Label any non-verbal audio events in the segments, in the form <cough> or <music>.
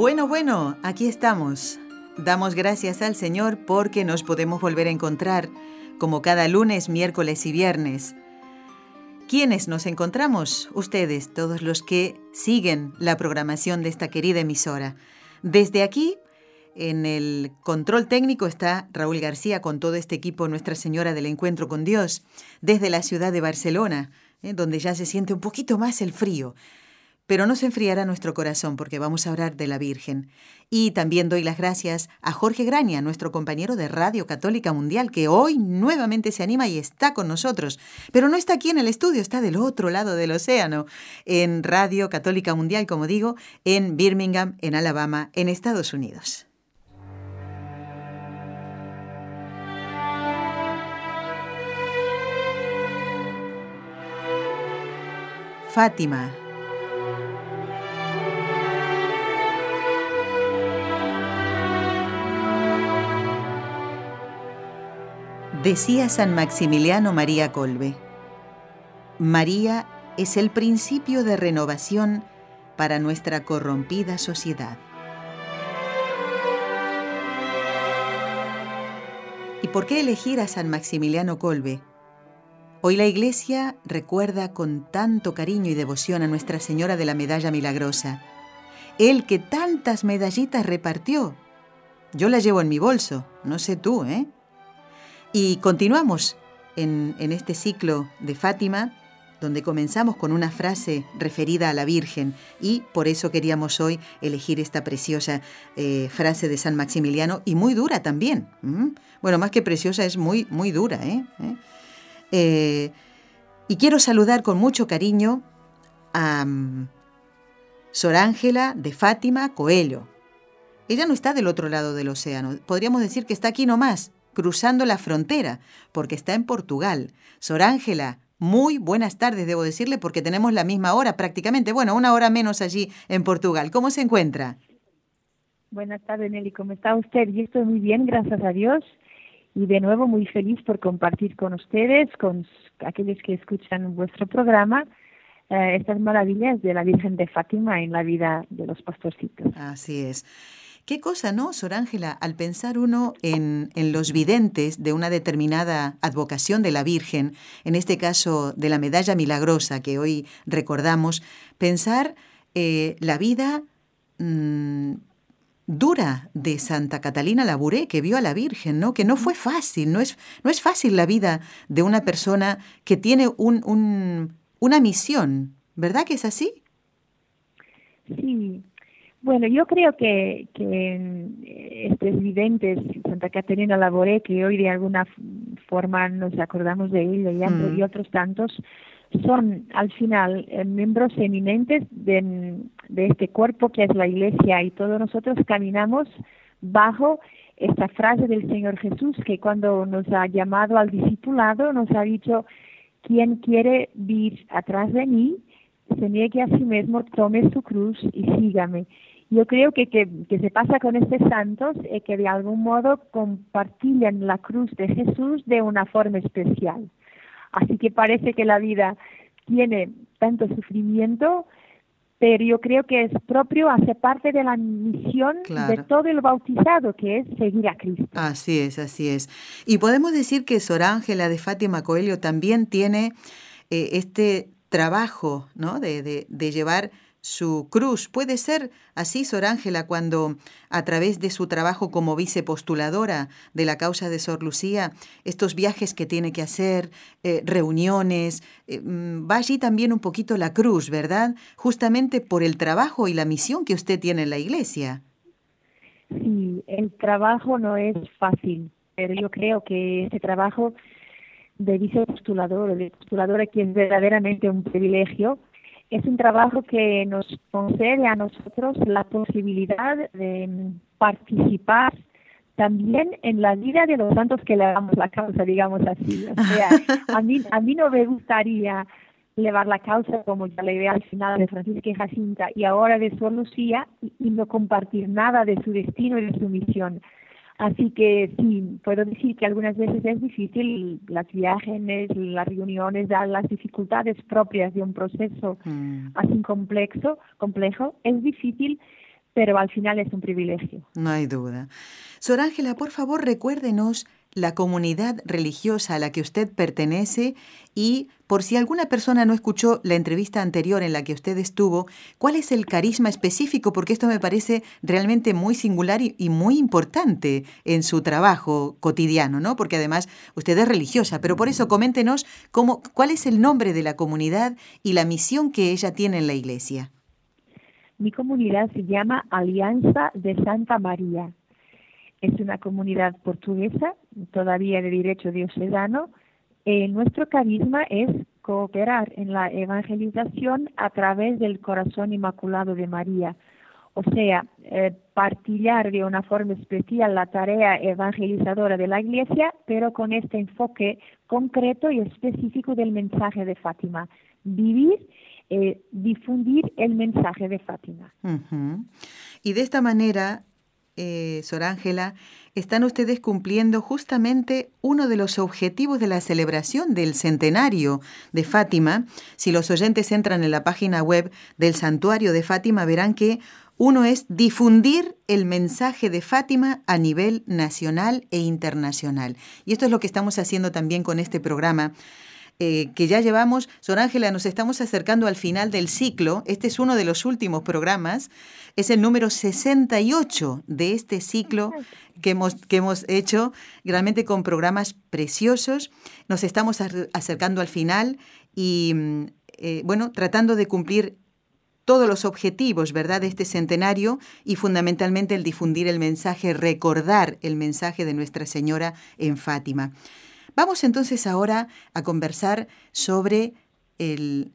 Bueno, bueno, aquí estamos. Damos gracias al Señor porque nos podemos volver a encontrar como cada lunes, miércoles y viernes. ¿Quiénes nos encontramos? Ustedes, todos los que siguen la programación de esta querida emisora. Desde aquí, en el control técnico está Raúl García con todo este equipo Nuestra Señora del Encuentro con Dios, desde la ciudad de Barcelona, ¿eh? donde ya se siente un poquito más el frío. Pero no se enfriará nuestro corazón porque vamos a hablar de la Virgen. Y también doy las gracias a Jorge Graña, nuestro compañero de Radio Católica Mundial, que hoy nuevamente se anima y está con nosotros. Pero no está aquí en el estudio, está del otro lado del océano, en Radio Católica Mundial, como digo, en Birmingham, en Alabama, en Estados Unidos. Fátima. Decía San Maximiliano María Colbe, María es el principio de renovación para nuestra corrompida sociedad. ¿Y por qué elegir a San Maximiliano Colbe? Hoy la Iglesia recuerda con tanto cariño y devoción a Nuestra Señora de la Medalla Milagrosa, el que tantas medallitas repartió. Yo la llevo en mi bolso, no sé tú, ¿eh? Y continuamos en, en este ciclo de Fátima, donde comenzamos con una frase referida a la Virgen y por eso queríamos hoy elegir esta preciosa eh, frase de San Maximiliano y muy dura también. Bueno, más que preciosa es muy, muy dura. ¿eh? ¿Eh? Eh, y quiero saludar con mucho cariño a um, Sor Ángela de Fátima Coelho. Ella no está del otro lado del océano, podríamos decir que está aquí nomás, cruzando la frontera, porque está en Portugal. Sor Ángela, muy buenas tardes, debo decirle, porque tenemos la misma hora prácticamente, bueno, una hora menos allí en Portugal. ¿Cómo se encuentra? Buenas tardes, Nelly, ¿cómo está usted? Yo estoy muy bien, gracias a Dios y de nuevo muy feliz por compartir con ustedes, con aquellos que escuchan vuestro programa, eh, estas maravillas de la Virgen de Fátima en la vida de los pastorcitos. Así es. Qué cosa, ¿no, Sor Ángela? Al pensar uno en, en, los videntes de una determinada advocación de la Virgen, en este caso de la medalla milagrosa que hoy recordamos, pensar eh, la vida mmm, dura de Santa Catalina Labouré, que vio a la Virgen, ¿no? Que no fue fácil, no es, no es fácil la vida de una persona que tiene un, un, una misión, ¿verdad que es así? Sí, bueno, yo creo que, que estos videntes, Santa Catalina Labouré, que hoy de alguna forma nos acordamos de ella y, mm. y otros tantos, son al final eh, miembros eminentes de, de este cuerpo que es la Iglesia y todos nosotros caminamos bajo esta frase del Señor Jesús que cuando nos ha llamado al discipulado nos ha dicho, quien quiere vir atrás de mí, se niegue a sí mismo, tome su cruz y sígame. Yo creo que, que, que se pasa con estos santos es que de algún modo compartillan la cruz de Jesús de una forma especial. Así que parece que la vida tiene tanto sufrimiento, pero yo creo que es propio, hace parte de la misión de todo el bautizado, que es seguir a Cristo. Así es, así es. Y podemos decir que Sor Ángela de Fátima Coelho también tiene eh, este trabajo, ¿no? De, de, de llevar su cruz. Puede ser así, Sor Ángela, cuando a través de su trabajo como vicepostuladora de la causa de Sor Lucía, estos viajes que tiene que hacer, eh, reuniones, eh, mm, va allí también un poquito la cruz, ¿verdad? Justamente por el trabajo y la misión que usted tiene en la iglesia. Sí, el trabajo no es fácil, pero yo creo que ese trabajo de vicepostulador de postuladora que es verdaderamente un privilegio, es un trabajo que nos concede a nosotros la posibilidad de participar también en la vida de los santos que le damos la causa, digamos así. O <laughs> sea, a mí, a mí no me gustaría llevar la causa como ya le veo al final de Francisca y Jacinta y ahora de Sor Lucía y, no compartir nada de su destino y de su misión. Así que sí, puedo decir que algunas veces es difícil las viajes, las reuniones, las dificultades propias de un proceso mm. así complejo, complejo, es difícil, pero al final es un privilegio. No hay duda. Sor Ángela, por favor, recuérdenos la comunidad religiosa a la que usted pertenece y, por si alguna persona no escuchó la entrevista anterior en la que usted estuvo, ¿cuál es el carisma específico? Porque esto me parece realmente muy singular y, muy importante en su trabajo cotidiano, ¿no? Porque además usted es religiosa, pero por eso coméntenos cómo, cuál es el nombre de la comunidad y la misión que ella tiene en la iglesia. Mi comunidad se llama Alianza de Santa María es una comunidad portuguesa, todavía de derecho diocesano. Eh, nuestro carisma es cooperar en la evangelización a través del corazón inmaculado de María. O sea, eh, partillar de una forma especial la tarea evangelizadora de la Iglesia, pero con este enfoque concreto y específico del mensaje de Fátima. Vivir, eh, difundir el mensaje de Fátima. Y de esta manera eh, Sor Ángela, están ustedes cumpliendo justamente uno de los objetivos de la celebración del centenario de Fátima. Si los oyentes entran en la página web del santuario de Fátima, verán que uno es difundir el mensaje de Fátima a nivel nacional e internacional. Y esto es lo que estamos haciendo también con este programa eh, que ya llevamos. Sor Ángela, nos estamos acercando al final del ciclo. Este es uno de los últimos programas. Es el número 68 de este ciclo que hemos, que hemos hecho, realmente con programas preciosos. Nos estamos acercando al final y, mm, eh, bueno, tratando de cumplir todos los objetivos, ¿verdad?, de este centenario y fundamentalmente el difundir el mensaje, recordar el mensaje de Nuestra Señora en Fátima. Vamos entonces ahora a conversar sobre el,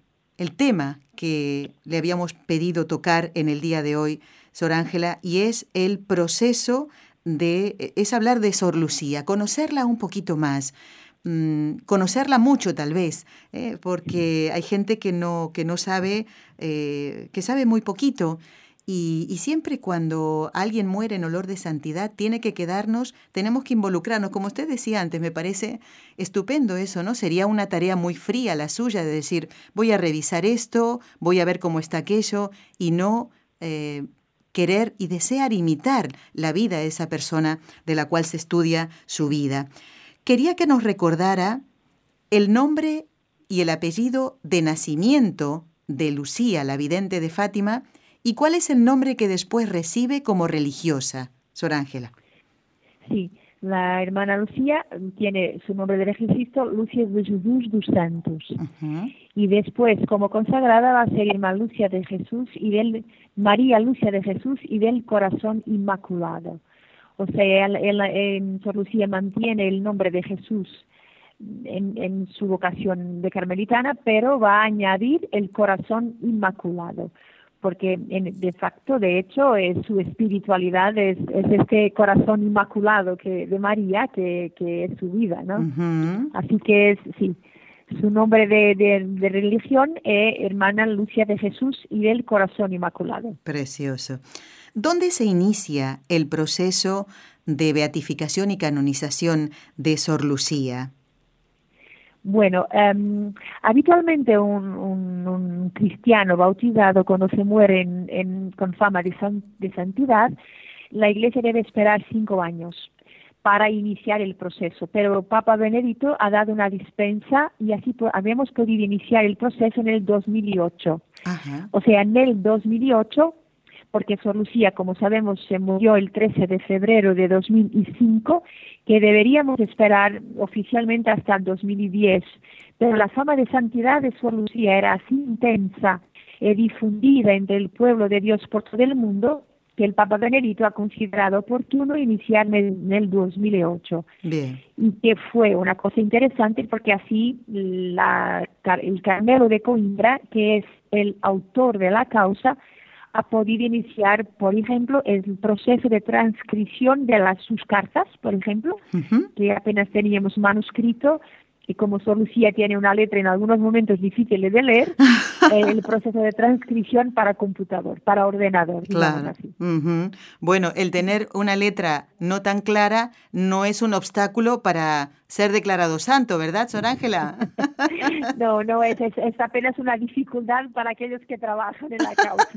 tema que le habíamos pedido tocar en el día de hoy, Sor Ángela, y es el proceso de, es hablar de Sor Lucía, conocerla un poquito más, mm, conocerla mucho tal vez, ¿eh? porque hay gente que no, que no sabe, eh, que sabe muy poquito y, siempre cuando alguien muere en olor de santidad, tiene que quedarnos, tenemos que involucrarnos. Como usted decía antes, me parece estupendo eso, ¿no? Sería una tarea muy fría la suya de decir, voy a revisar esto, voy a ver cómo está aquello, y no eh, querer y desear imitar la vida de esa persona de la cual se estudia su vida. Quería que nos recordara el nombre y el apellido de nacimiento de Lucía, la vidente de Fátima, ¿Y cuál es el nombre que después recibe como religiosa, Sor Ángela? Sí, la hermana Lucía tiene su nombre de registro Lucia de Jesús dos Santos. Y después, como consagrada, va a ser hermana Lucia de Jesús y del María Lucia de Jesús y del Corazón Inmaculado. O sea, en Sor Lucía mantiene el nombre de Jesús en, en, su vocación de carmelitana, pero va a añadir el corazón inmaculado porque de facto, de hecho, es, su espiritualidad es, este corazón inmaculado que de María, que, es su vida, ¿no? Así que es, sí, su nombre de, religión es Hermana Lucia de Jesús y del Corazón Inmaculado. Precioso. ¿Dónde se inicia el proceso de beatificación y canonización de Sor Lucía? Bueno, um, habitualmente un, un, un, cristiano bautizado cuando se muere en, en, con fama de, san, de santidad, la Iglesia debe esperar cinco años para iniciar el proceso. Pero Papa Benedicto ha dado una dispensa y así habíamos podido iniciar el proceso en el 2008. Ajá. O sea, en el 2008 porque Sor Lucía, como sabemos, se murió el 13 de febrero de 2005, que deberíamos esperar oficialmente hasta el 2010. Pero la fama de santidad de Sor Lucía era así intensa y difundida entre el pueblo de Dios por todo el mundo que el Papa Benedicto ha considerado oportuno iniciar en el 2008. Bien. Y que fue una cosa interesante porque así la el Carmelo de Coimbra, que es el autor de la causa, ha podido iniciar, por ejemplo, el proceso de transcripción de las, sus cartas, por ejemplo, que apenas teníamos manuscrito, y como Sor Lucía tiene una letra en algunos momentos difíciles de leer, <laughs> el proceso de transcripción para computador, para ordenador. Claro. Bueno, el tener una letra no tan clara no es un obstáculo para ser declarado santo, ¿verdad, Sor Ángela? <laughs> no, no, es, es, apenas una dificultad para aquellos que trabajan en la causa,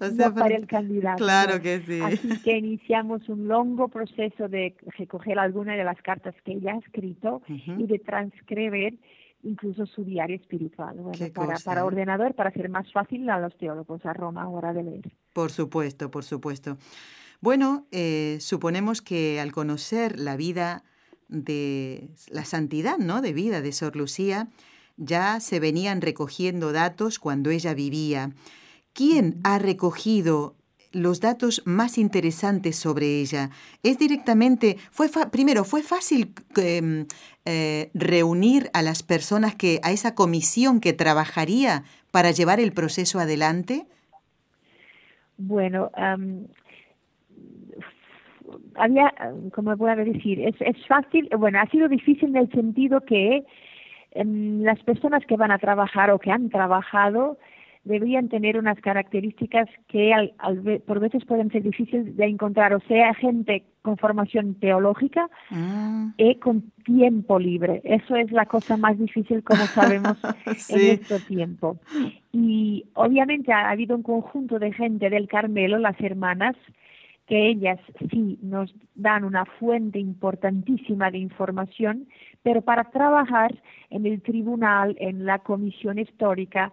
<laughs> no para el candidato. Claro que sí. Así que iniciamos un largo proceso de recoger algunas de las cartas que ella ha escrito y de transcribir incluso su diario espiritual, para, para, ¿eh? ordenador, para hacer más fácil a los teólogos a Roma ahora de leer. Por supuesto, por supuesto. Bueno, eh, suponemos que al conocer la vida de la santidad, ¿no? De vida de Sor Lucía, ya se venían recogiendo datos cuando ella vivía. ¿Quién ha recogido los datos más interesantes sobre ella. Es directamente, fue primero, fue fácil em, eh, reunir a las personas que, a esa comisión que trabajaría para llevar el proceso adelante. Bueno, había, como voy a decir, es, es fácil, bueno, ha sido difícil en el sentido que em, las personas que van a trabajar o que han trabajado deberían tener unas características que al, por veces pueden ser difíciles de encontrar, o sea, gente con formación teológica ah. y con tiempo libre. Eso es la cosa más difícil, como sabemos, <laughs> en este tiempo. Y obviamente ha habido un conjunto de gente del Carmelo, las hermanas, que ellas sí nos dan una fuente importantísima de información, pero para trabajar en el tribunal, en la comisión histórica,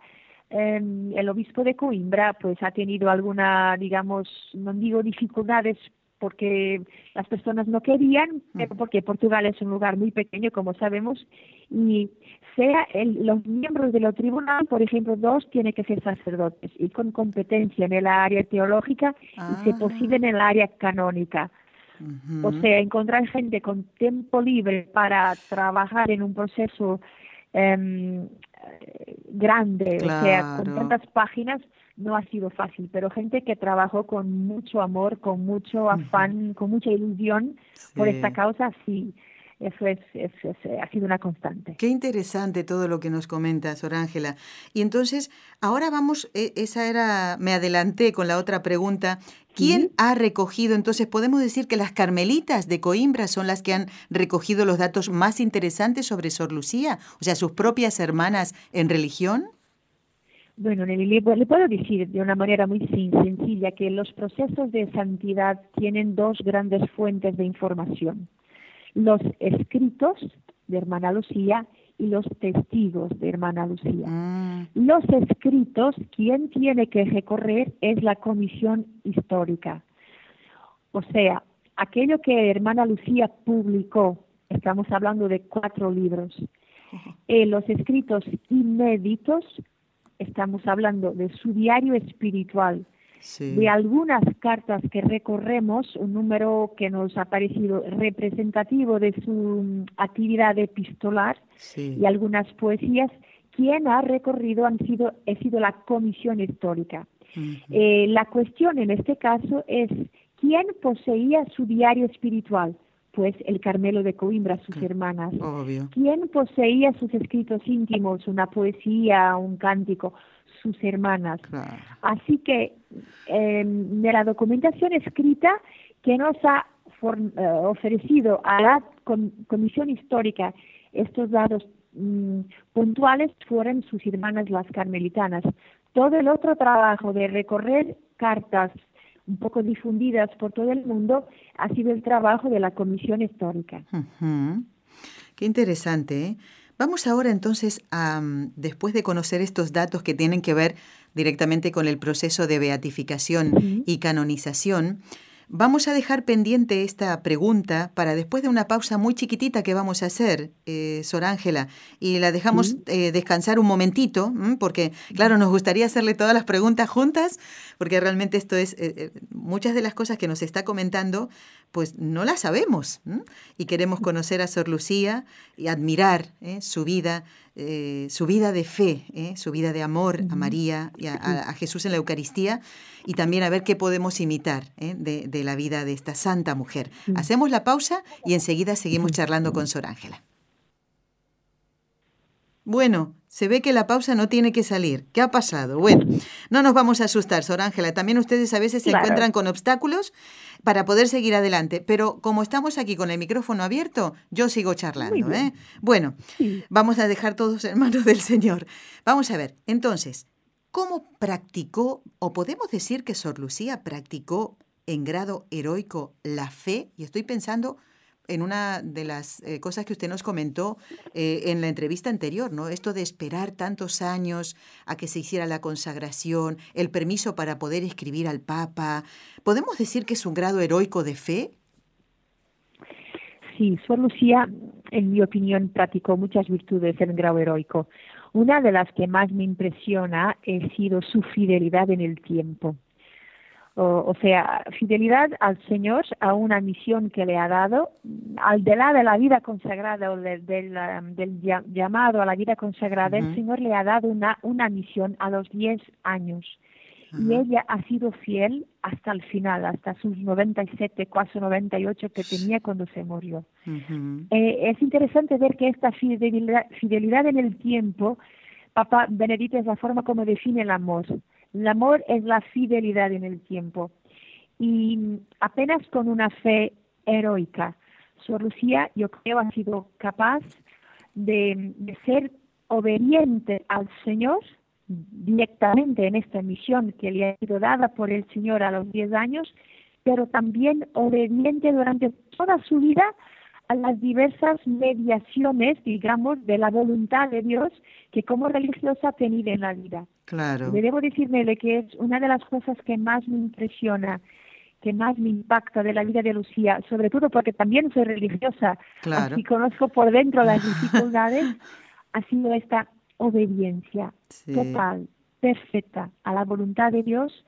Em, el obispo de Coimbra pues ha tenido alguna, digamos, no digo dificultades porque las personas no querían, pero porque Portugal es un lugar muy pequeño, como sabemos, y sea el, los miembros de la tribunal, por ejemplo, dos tienen que ser sacerdotes y con competencia en el área teológica y, si posible, en el área canónica. O sea, encontrar gente con tiempo libre para trabajar en un proceso eh, grande, o sea, con tantas páginas no ha sido fácil, pero gente que trabajó con mucho amor, con mucho afán, con mucha ilusión por esta causa, sí. Eso es, ha sido una constante. Qué interesante todo lo que nos comenta, Sor Ángela. Y entonces, ahora vamos, e, esa era, me adelanté con la otra pregunta. ¿Quién ha recogido? Entonces, ¿podemos decir que las carmelitas de Coimbra son las que han recogido los datos más interesantes sobre Sor Lucía? O sea, sus propias hermanas en religión. Bueno, le, puedo decir de una manera muy sencilla que los procesos de santidad tienen dos grandes fuentes de información los escritos de hermana Lucía y los testigos de hermana Lucía. Mm. Los escritos, quien tiene que recorrer es la comisión histórica. O sea, aquello que hermana Lucía publicó, estamos hablando de cuatro libros. Eh, los escritos inéditos, estamos hablando de su diario espiritual, de algunas cartas que recorremos, un número que nos ha parecido representativo de su mm, actividad epistolar y algunas poesías, quien ha recorrido han sido, ha sido la comisión histórica. Eh, la cuestión en este caso es quién poseía su diario espiritual, pues el Carmelo de Coimbra, sus hermanas. ¿Quién poseía sus escritos íntimos, una poesía, un cántico? Sus hermanas. Así que em, de la documentación escrita que nos ha eh, ofrecido a la Comisión Histórica estos datos mm, puntuales fueron sus hermanas las carmelitanas. Todo el otro trabajo de recorrer cartas un poco difundidas por todo el mundo ha sido el trabajo de la Comisión Histórica. Qué interesante. ¿eh? Vamos ahora entonces a, mm, después de conocer estos datos que tienen que ver directamente con el proceso de beatificación y canonización, Vamos a dejar pendiente esta pregunta para después de una pausa muy chiquitita que vamos a hacer, eh, Sor Ángela, y la dejamos eh, descansar un momentito, porque claro, nos gustaría hacerle todas las preguntas juntas, porque realmente esto es, eh, muchas de las cosas que nos está comentando pues no la sabemos. Y queremos conocer a Sor Lucía y admirar ¿eh? su vida, eh, su vida de fe, ¿eh? su vida de amor a María y a, Jesús en la Eucaristía, y también a ver qué podemos imitar de, de, la vida de esta santa mujer. Hacemos la pausa y enseguida seguimos charlando con Sor Ángela. Bueno, se ve que la pausa no tiene que salir. ¿Qué ha pasado? Bueno, no nos vamos a asustar, Sor Ángela. También ustedes a veces se encuentran con obstáculos para poder seguir adelante. Pero como estamos aquí con el micrófono abierto, yo sigo charlando. ¿eh? Bueno, vamos a dejar todos en manos del Señor. Vamos a ver, entonces, ¿cómo practicó, o podemos decir que Sor Lucía practicó en grado heroico la fe? Y estoy pensando en una de las eh, cosas que usted nos comentó eh, en la entrevista anterior, ¿no? Esto de esperar tantos años a que se hiciera la consagración, el permiso para poder escribir al Papa. ¿Podemos decir que es un grado heroico de fe? Sí, Sor Lucía, en mi opinión, practicó muchas virtudes en grado heroico. Una de las que más me impresiona ha sido su fidelidad en el tiempo. O, sea, fidelidad al Señor, a una misión que le ha dado, al de la de la vida consagrada o del, del, llamado a la vida consagrada, el Señor le ha dado una, una misión a los 10 años. Y ella ha sido fiel hasta el final, hasta sus 97, casi 98 que tenía cuando se murió. Eh, es interesante ver que esta fidelidad, fidelidad en el tiempo, Papa Benedito es la forma como define el amor. El amor es la fidelidad en el tiempo. Y apenas con una fe heroica, Sor Lucía, yo creo, ha sido capaz de, ser obediente al Señor directamente en esta misión que le ha sido dada por el Señor a los 10 años, pero también obediente durante toda su vida a las diversas mediaciones, digamos, de la voluntad de Dios que como religiosa ha tenido en la vida. Claro. Le debo decirme que es una de las cosas que más me impresiona, que más me impacta de la vida de Lucía, sobre todo porque también soy religiosa, claro. así conozco por dentro las <laughs> dificultades, ha sido esta obediencia total, perfecta a la voluntad de Dios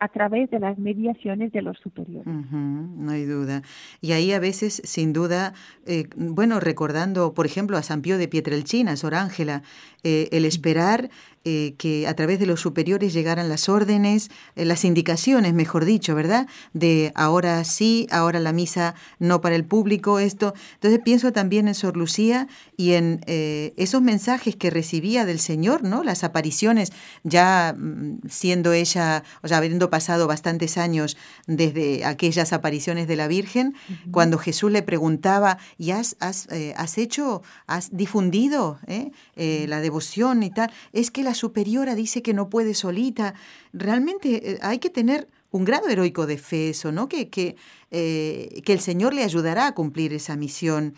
a través de las mediaciones de los superiores. no hay duda. Y ahí a veces, sin duda, eh, bueno, recordando, por ejemplo, a San Pío de Pietrelcina, Sor Ángela, eh, el esperar eh, que a través de los superiores llegaran las órdenes, eh, las indicaciones, mejor dicho, ¿verdad? De ahora sí, ahora la misa no para el público, esto. Entonces pienso también en Sor Lucía y en eh, esos mensajes que recibía del Señor, ¿no? Las apariciones, ya mm, siendo ella, o sea, habiendo pasado bastantes años desde aquellas apariciones de la Virgen, cuando Jesús le preguntaba, ¿y has, has, has hecho, has difundido la devoción y tal? Es que la superiora dice que no puede solita. Realmente eh, hay que tener un grado heroico de fe eso, ¿no? Que, que, eh, que el Señor le ayudará a cumplir esa misión.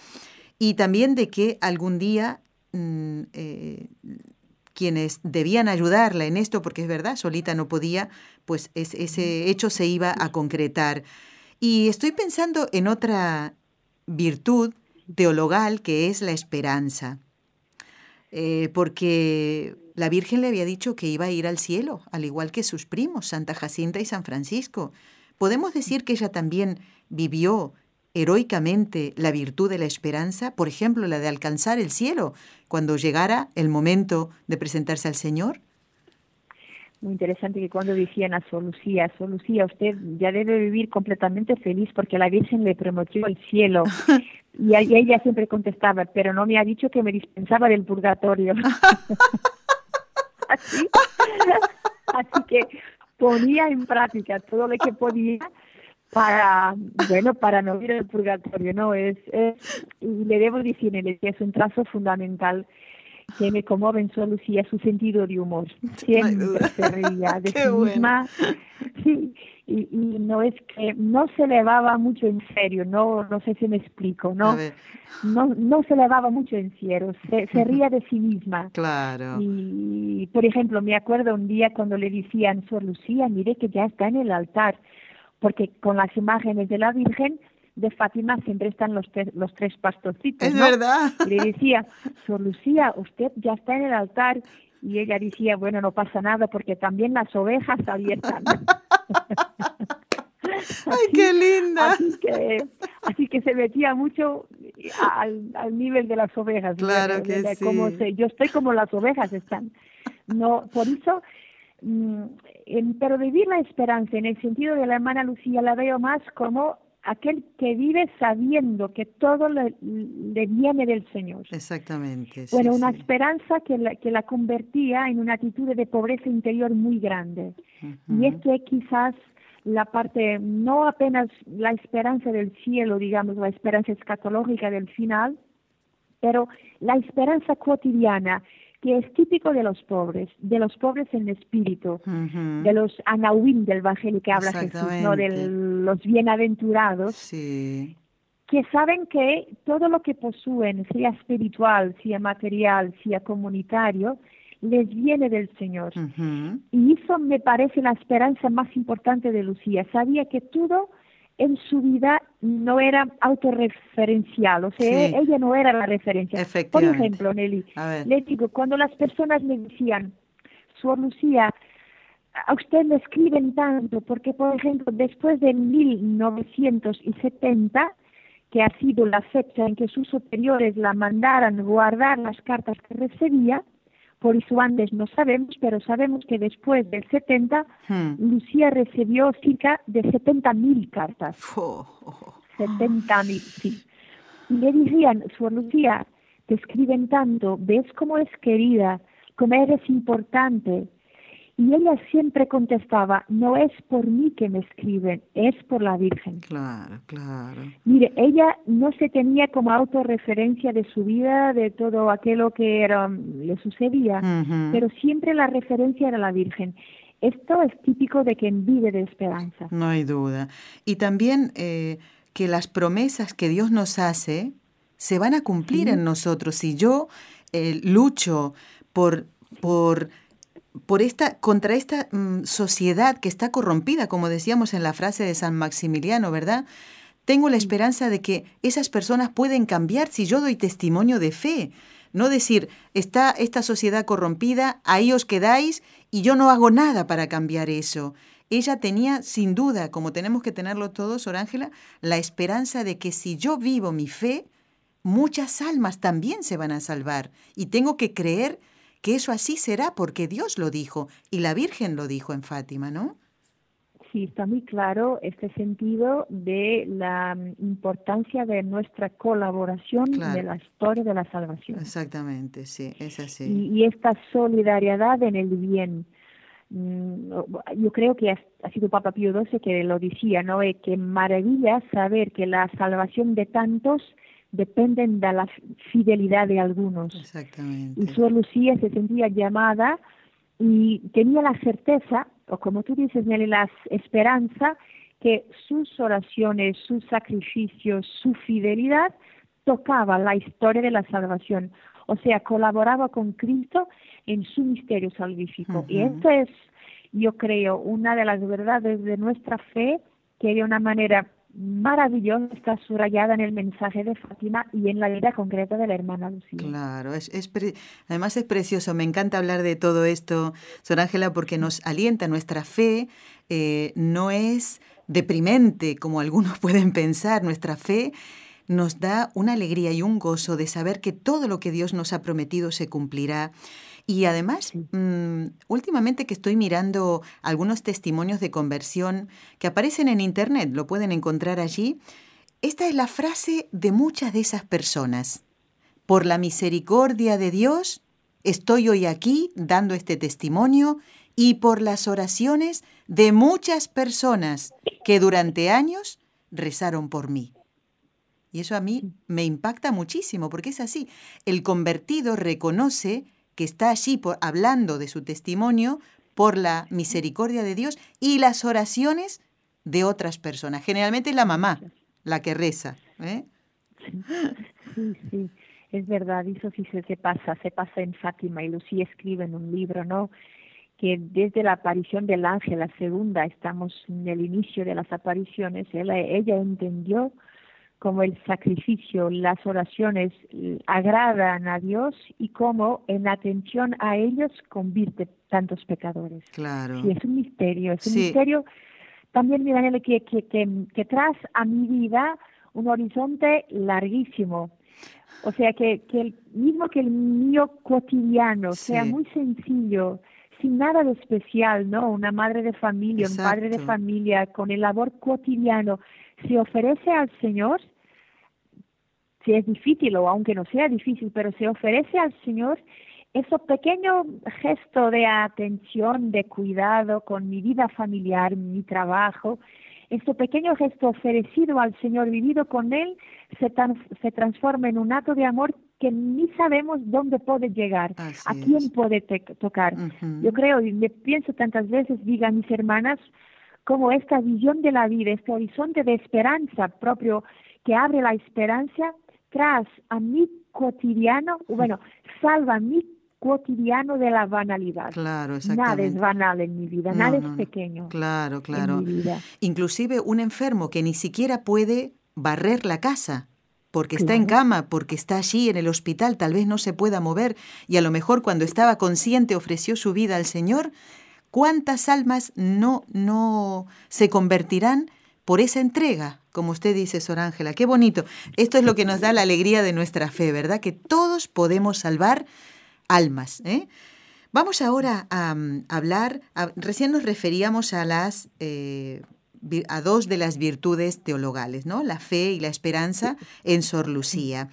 Y también de que algún día mm, eh, quienes debían ayudarla en esto, porque es verdad, solita no podía, pues ese hecho se iba a concretar. Y estoy pensando en otra virtud teologal que es la esperanza. porque la Virgen le había dicho que iba a ir al cielo, al igual que sus primos, Santa Jacinta y San Francisco. ¿Podemos decir que ella también vivió heroicamente la virtud de la esperanza, por ejemplo, la de alcanzar el cielo, cuando llegara el momento de presentarse al Señor? Muy interesante que cuando decían a Sor Lucía, Sor Lucía, usted ya debe vivir completamente feliz porque la Virgen le prometió el cielo. <laughs> y ella siempre contestaba, pero no me ha dicho que me dispensaba del purgatorio. <laughs> <laughs> así. que ponía en práctica todo lo que podía para, bueno, para no ir al purgatorio, ¿no? Es, y le debo decirle que es un trazo fundamental que me conmueve en su Lucía su sentido de humor. <laughs> Siempre se reía de <laughs> sí misma. <laughs> Sí, y, no es que no se elevaba mucho en serio, no no sé si me explico, no no no se elevaba mucho en serio, se, se ría de sí misma. Claro. Y por ejemplo, me acuerdo un día cuando le decían, Sor Lucía, mire que ya está en el altar, porque con las imágenes de la Virgen de Fátima siempre están los, los tres pastorcitos. Es verdad. Y le decía, Sor Lucía, usted ya está en el altar. Y ella decía, bueno, no pasa nada porque también las ovejas abiertas. <laughs> ¡Ay, qué linda! Así que, se metía mucho al, nivel de las ovejas. Claro que sí. Yo estoy como las ovejas están. No, por eso, mm, pero vivir la esperanza en el sentido de la hermana Lucía la veo más como aquel que vive sabiendo que todo le, viene del Señor. Exactamente. Bueno, una esperanza que la, que la convertía en una actitud de pobreza interior muy grande. Y esto es quizás la parte, no apenas la esperanza del cielo, digamos, la esperanza escatológica del final, pero la esperanza cotidiana que es típico de los pobres, de los pobres en espíritu, de los anauim del Evangelio que habla Jesús, ¿no? de los bienaventurados, que saben que todo lo que poseen, sea espiritual, sea material, sea comunitario, les viene del Señor. Y eso me parece la esperanza más importante de Lucía. Sabía que todo en su vida no era autorreferencial, o sea, ella no era la referencia. Por ejemplo, Nelly, le digo, cuando las personas me decían, Suor Lucía, a usted le escriben tanto, porque, por ejemplo, después de 1970, que ha sido la fecha en que sus superiores la mandaran guardar las cartas que recibía, por eso antes no sabemos, pero sabemos que después del 70, hmm. Lucía recibió cerca de 70.000 cartas. <laughs> 70.000, sí. Y le dirían, su Lucía, te escriben tanto, ves cómo es querida, cómo eres importante, y ella siempre contestaba, no es por mí que me escriben, es por la Virgen. Claro, claro. Mire, ella no se tenía como autorreferencia de su vida, de todo aquello que era, le sucedía, pero siempre la referencia era la Virgen. Esto es típico de quien vive de esperanza. No hay duda. Y también eh, que las promesas que Dios nos hace se van a cumplir en nosotros. Si yo eh, lucho por, por por esta, contra esta mm, sociedad que está corrompida, como decíamos en la frase de San Maximiliano, ¿verdad? Tengo la esperanza de que esas personas pueden cambiar si yo doy testimonio de fe. No decir, está esta sociedad corrompida, ahí os quedáis y yo no hago nada para cambiar eso. Ella tenía, sin duda, como tenemos que tenerlo todos, Orángela, la esperanza de que si yo vivo mi fe, muchas almas también se van a salvar. Y tengo que creer que eso así será porque Dios lo dijo y la Virgen lo dijo en Fátima, ¿no? Sí, está muy claro este sentido de la mm, importancia de nuestra colaboración en la historia de la salvación. Exactamente, sí, es así. Y, esta solidaridad en el bien. Mm, yo creo que ha, sido Papa Pío XII que lo decía, ¿no? Eh, que maravilla saber que la salvación de tantos dependen de la fidelidad de algunos. Exactamente. Y Sor Lucía se sentía llamada y tenía la certeza, o como tú dices, Nelly, la esperanza que sus oraciones, sus sacrificios, su fidelidad tocaba la historia de la salvación. O sea, colaboraba con Cristo en su misterio salvífico. Y esto es, yo creo, una de las verdades de nuestra fe que de una manera maravillosa está subrayada en el mensaje de Fátima y en la vida concreta de la hermana Lucía. Claro, es, además es precioso, me encanta hablar de todo esto, Sor Ángela, porque nos alienta nuestra fe, eh, no es deprimente como algunos <laughs> pueden pensar, nuestra fe nos da una alegría y un gozo de saber que todo lo que Dios nos ha prometido se cumplirá. Y además, mm, últimamente que estoy mirando algunos testimonios de conversión que aparecen en Internet, lo pueden encontrar allí, esta es la frase de muchas de esas personas. Por la misericordia de Dios, estoy hoy aquí dando este testimonio y por las oraciones de muchas personas que durante años rezaron por mí. Y eso a mí me impacta muchísimo, porque es así. El convertido reconoce que está allí por, hablando de su testimonio por la misericordia de Dios y las oraciones de otras personas. Generalmente es la mamá la que reza. ¿eh? Sí, sí, es verdad, eso sí se, se pasa, se pasa en Fátima y Lucía escribe en un libro, ¿no? que desde la aparición del ángel, la segunda, estamos en el inicio de las apariciones, ella, ella entendió como el sacrificio, las oraciones agradan a Dios y como en atención a ellos convierte tantos pecadores. Claro. Sí, es un misterio, es un misterio también mira que, que, que, que tras a mi vida un horizonte larguísimo. O sea, que, que el mismo que el mío cotidiano sea muy sencillo, sin nada de especial, ¿no? Una madre de familia, un padre de familia, con el labor cotidiano, se ofrece al Señor, si es difícil o aunque no sea difícil, pero se ofrece al Señor ese pequeño gesto de atención, de cuidado con mi vida familiar, mi trabajo, este pequeño gesto ofrecido al Señor, vivido con Él, se, se transforma en un acto de amor que ni sabemos dónde puede llegar, a quién puede tocar. Yo creo y me pienso tantas veces, digan mis hermanas, como esta visión de la vida, este horizonte de esperanza propio que abre la esperanza tras a mi cotidiano, bueno, salva mi cotidiano de la banalidad. Claro, exactamente. Nada es banal en mi vida, nada es pequeño. Claro, claro. Inclusive un enfermo que ni siquiera puede barrer la casa porque está en cama, porque está allí en el hospital, tal vez no se pueda mover y a lo mejor cuando estaba consciente ofreció su vida al Señor, ¿cuántas almas no no se convertirán por esa entrega? Como usted dice, Sor Ángela, qué bonito. Esto es lo que nos da la alegría de nuestra fe, ¿verdad? Que todos podemos salvar almas. ¿eh? Vamos ahora a, mm, hablar, recién nos referíamos a las... Eh, a dos de las virtudes teologales, ¿no? La fe y la esperanza en Sor Lucía.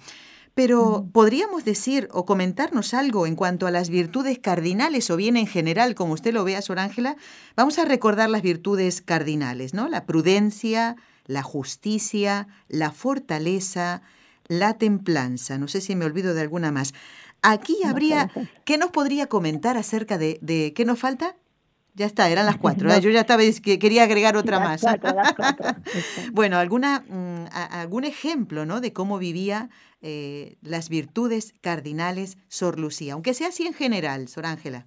Pero podríamos decir o comentarnos algo en cuanto a las virtudes cardinales o bien en general, como usted lo vea, Sor Ángela. Vamos a recordar las virtudes cardinales, ¿no? La prudencia, la justicia, la fortaleza, la templanza. No sé si me olvido de alguna más. Aquí habría, ¿qué nos podría comentar acerca de, de qué nos falta? Ya está, eran las cuatro. <laughs> Yo ya estaba que quería agregar otra más. <laughs> bueno, alguna mm, algún ejemplo, ¿no? De cómo vivía eh, las virtudes cardinales Sor Lucía, aunque sea así en general, Sor Ángela.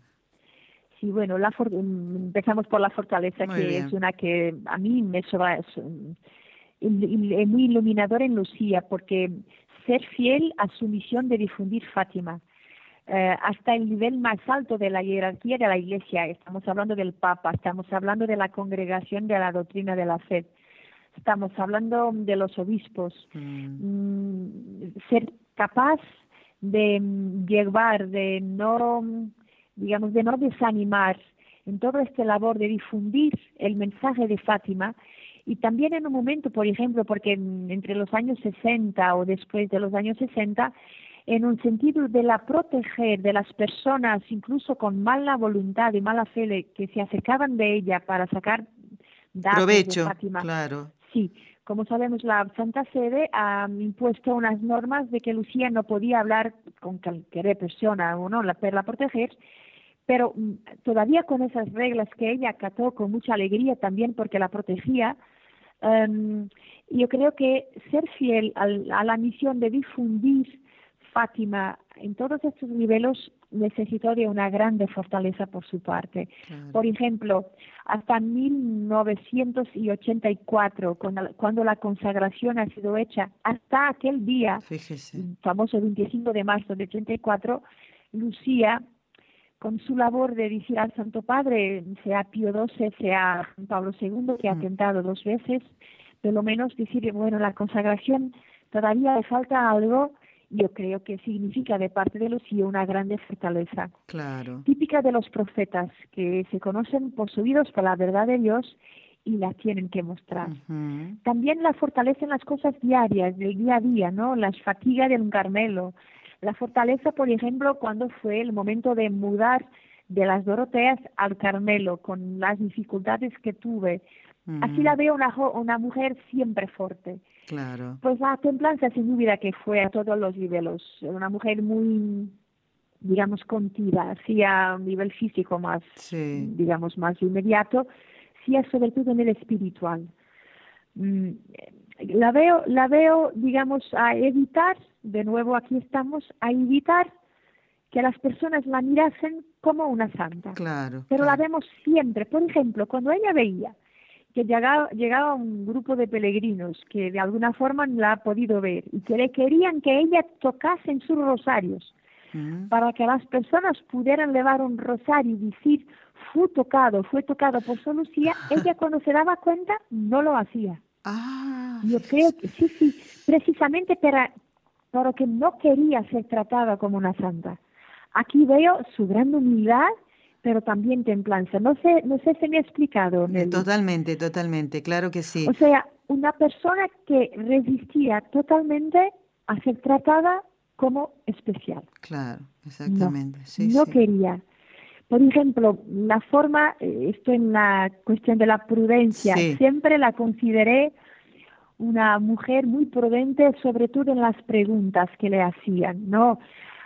Sí, bueno, la mm, empezamos por la fortaleza, que es una que a mí me sobra, es, mm, muy iluminador en Lucía, porque ser fiel a su misión de difundir Fátima. Eh, hasta el nivel más alto de la jerarquía de la Iglesia. Estamos hablando del Papa, estamos hablando de la congregación de la doctrina de la fe, estamos hablando de los obispos. Mm. Mm, ser capaz de mm, llevar, de no, digamos, de no desanimar en todo este labor de difundir el mensaje de Fátima y también en un momento, por ejemplo, porque entre los años 60 o después de los años 60, en un sentido de la proteger de las personas, incluso con mala voluntad y mala fe, que se acercaban de ella para sacar datos Provecho, de Fátima. Claro. Sí, como sabemos, la Santa Sede ha impuesto unas normas de que Lucía no podía hablar con cualquier persona o no, la, proteger, pero mm, todavía con esas reglas que ella acató con mucha alegría también porque la protegía, um, yo creo que ser fiel a la misión de difundir Fátima en todos estos niveles necesitó de una grande fortaleza por su parte. Por ejemplo, hasta 1984, cuando la consagración ha sido hecha, hasta aquel día, famoso 25 de marzo de 84, Lucía, con su labor de decir al Santo Padre, sea Pío XII, sea Pablo II, que ha tentado mm. dos veces, de lo menos decir, bueno, la consagración todavía le falta algo, yo creo que significa de parte de Lucía una grande fortaleza. Claro. Típica de los profetas, que se conocen poseídos por la verdad de Dios y la tienen que mostrar. También la fortaleza en las cosas diarias, del día a día, ¿no? Las fatigas del Carmelo. La fortaleza, por ejemplo, cuando fue el momento de mudar de las Doroteas al Carmelo, con las dificultades que tuve. Así la veo una, una mujer siempre fuerte. Claro. Pues la templanza sin duda que fue a todos los niveles, una mujer muy, digamos, contida, así a un nivel físico más, digamos, más inmediato, sí sobre todo en el espiritual. Mm, la veo, la veo, digamos, a evitar, de nuevo aquí estamos, a evitar que las personas la mirasen como una santa. Claro. Pero la vemos siempre. Por ejemplo, cuando ella veía que llegaba, llegaba un grupo de peregrinos que de alguna forma la ha podido ver y que le querían que ella tocase en sus rosarios mm. para que las personas pudieran llevar un rosario y decir, fue tocado, fue tocado por Sor Lucía, <laughs> ella cuando se daba cuenta no lo hacía. Ah, Yo creo que sí, sí, precisamente para, para que no quería ser tratada como una santa. Aquí veo su gran humildad, pero también templanza. No sé, no sé si me he explicado. Nelly. Totalmente, totalmente, claro que sí. O sea, una persona que resistía totalmente a ser tratada como especial. Claro, exactamente. No, sí, no sí. quería. Por ejemplo, la forma, eh, esto en la cuestión de la prudencia, Sí. siempre la consideré una mujer muy prudente, sobre todo en las preguntas que le hacían, ¿no?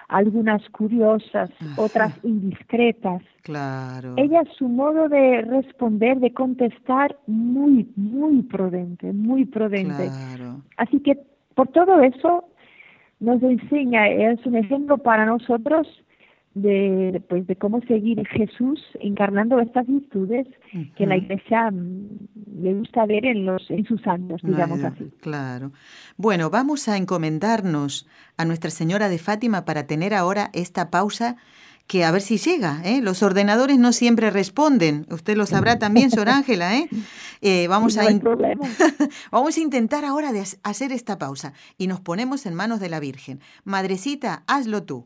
Algunas curiosas, otras indiscretas. Claro. Ella, su modo de responder, de contestar, muy, muy prudente, muy prudente. Claro. Así que por todo eso nos enseña, es un ejemplo para nosotros de, pues, de cómo seguir Jesús encarnando estas virtudes que la. Iglesia mm, le gusta ver en los en sus santos, digamos Ay, así. Claro. Bueno, vamos a encomendarnos a Nuestra Señora de Fátima para tener ahora esta pausa que a ver si llega. ¿eh? Los ordenadores no siempre responden. Usted lo sabrá también, Sor Ángela. ¿eh? <laughs> Eh, vamos, a no in- problema. <laughs> vamos a intentar ahora de ha- hacer esta pausa y nos ponemos en manos de la Virgen. Madrecita, hazlo tú.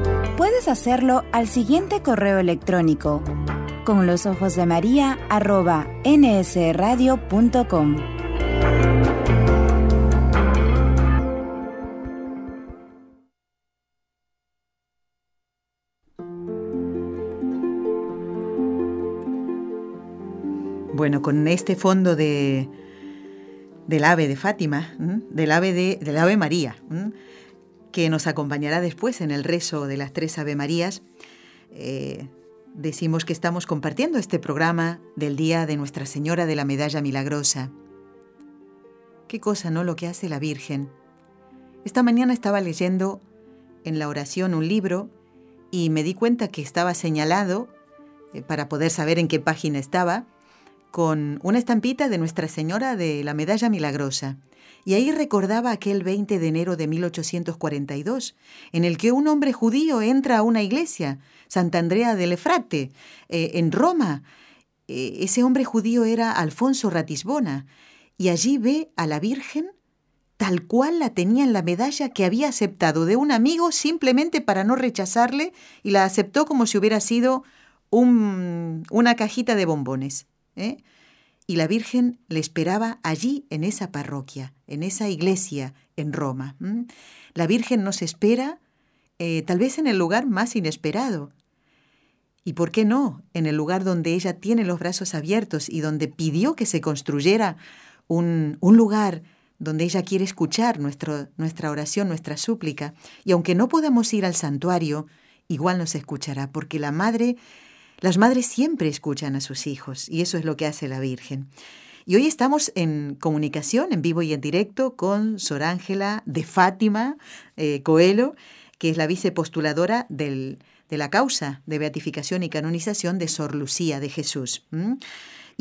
Puedes hacerlo al siguiente correo electrónico con los ojos de María arroba nsradio.com. Bueno, con este fondo de del ave de Fátima, del ave de del ave María. Que nos acompañará después en el rezo de las tres Ave Marías. eh, decimos que estamos compartiendo este programa del día de Nuestra Señora de la Medalla Milagrosa. Qué cosa, ¿no? Lo que hace la Virgen. Esta mañana estaba leyendo en la oración un libro y me di cuenta que estaba señalado, eh, para poder saber en qué página estaba, con una estampita de Nuestra Señora de la Medalla Milagrosa. Y ahí recordaba aquel 20 de enero de 1842, en el que un hombre judío entra a una iglesia, Santa Andrea del Efrate, eh, en Roma. Eh, ese hombre judío era Alfonso Ratisbona, y allí ve a la Virgen tal cual la tenía en la medalla que había aceptado de un amigo simplemente para no rechazarle, y la aceptó como si hubiera sido un- una cajita de bombones. ¿eh? Y la Virgen le esperaba allí, en esa parroquia, en esa iglesia en Roma. La Virgen nos espera eh, tal vez en el lugar más inesperado. ¿Y por qué no? En el lugar donde ella tiene los brazos abiertos y donde pidió que se construyera un, un lugar donde ella quiere escuchar nuestro, nuestra oración, nuestra súplica. Y aunque no podamos ir al santuario, igual nos escuchará, porque la madre, las madres siempre escuchan a sus hijos, y eso es lo que hace la Virgen. Y hoy estamos en comunicación, en vivo y en directo, con Sor Ángela de Fátima eh, Coelho, que es la vicepostuladora del, de la causa de beatificación y canonización de Sor Lucía de Jesús.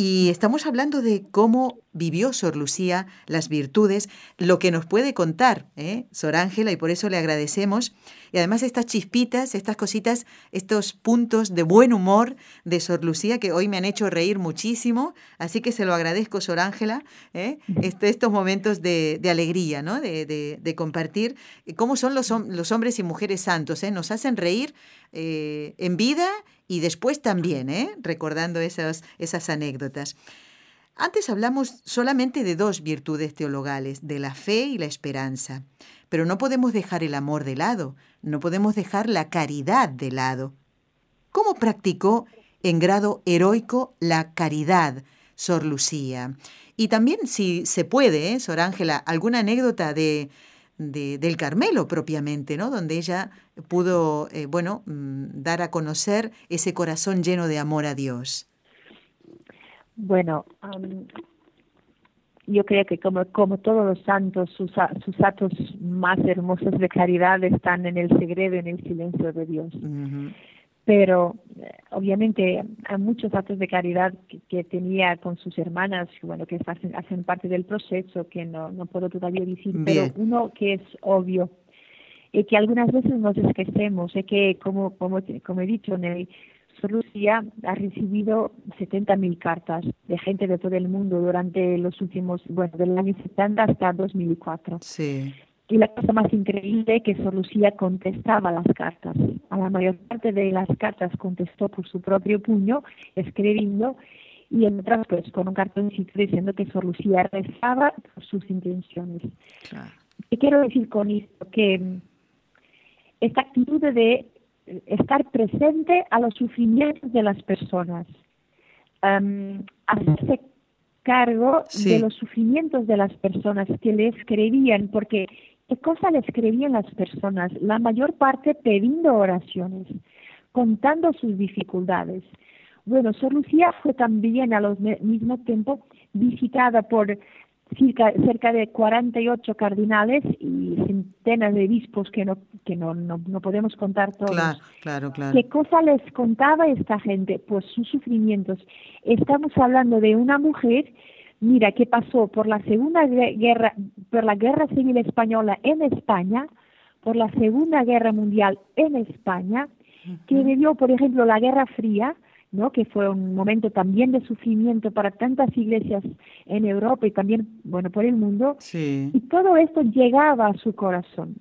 Y estamos hablando de cómo vivió Sor Lucía las virtudes, lo que nos puede contar ¿eh? Sor Ángela, y por eso le agradecemos. Y además estas chispitas, estas cositas, estos puntos de buen humor de Sor Lucía que hoy me han hecho reír muchísimo, así que se lo agradezco, Sor Ángela, ¿eh? este, estos momentos de, de alegría, ¿no? de, de, compartir cómo son los, los hombres y mujeres santos, ¿eh? nos hacen reír eh, en vida y después también, ¿eh? recordando esas, esas anécdotas. Antes hablamos solamente de dos virtudes teologales, de la fe y la esperanza, pero no podemos dejar el amor de lado, no podemos dejar la caridad de lado. ¿Cómo practicó en grado heroico la caridad Sor Lucía. Y también, si se puede, ¿eh? Sor Ángela, alguna anécdota de, del Carmelo propiamente, ¿no? Donde ella pudo, eh, bueno, mm, dar a conocer ese corazón lleno de amor a Dios. Bueno, yo creo que como, como todos los santos, sus, sus actos más hermosos de caridad están en el segredo, en el silencio de Dios. Pero eh, obviamente hay muchos actos de caridad que, tenía con sus hermanas, bueno, que hacen, hacen parte del proceso, que no, no puedo todavía decir, pero uno que es obvio y que algunas veces nos esquecemos, es que, como, como, como he dicho, el Rusia ha recibido 70.000 cartas de gente de todo el mundo durante los últimos, bueno, del año 70 hasta 2004. Sí. Y la cosa más increíble es que Sor Lucía contestaba las cartas. A la mayor parte de las cartas contestó por su propio puño, escribiendo, y en otras pues con un cartoncito diciendo que Sor Lucía rezaba por sus intenciones. Claro. ¿Qué quiero decir con esto? Que esta actitud de estar presente a los sufrimientos de las personas, hacerse cargo de los sufrimientos de las personas que le escribían, porque ¿qué cosa le escribían las personas? La mayor parte pidiendo oraciones, contando sus dificultades. Bueno, Sor Lucía fue también a los mismo tiempo visitada por cerca, cerca de 48 cardinales y centenas de obispos que no que no, no, no podemos contar todos. Claro, claro, claro. ¿Qué cosa les contaba esta gente? Pues sus sufrimientos. Estamos hablando de una mujer, mira, que pasó por la Segunda Guerra, por la Guerra Civil Española en España, por la Segunda Guerra Mundial en España, que vivió, por ejemplo, la Guerra Fría, ¿no? que fue un momento también de sufrimiento para tantas iglesias en Europa y también, bueno, por el mundo. Y todo esto llegaba a su corazón,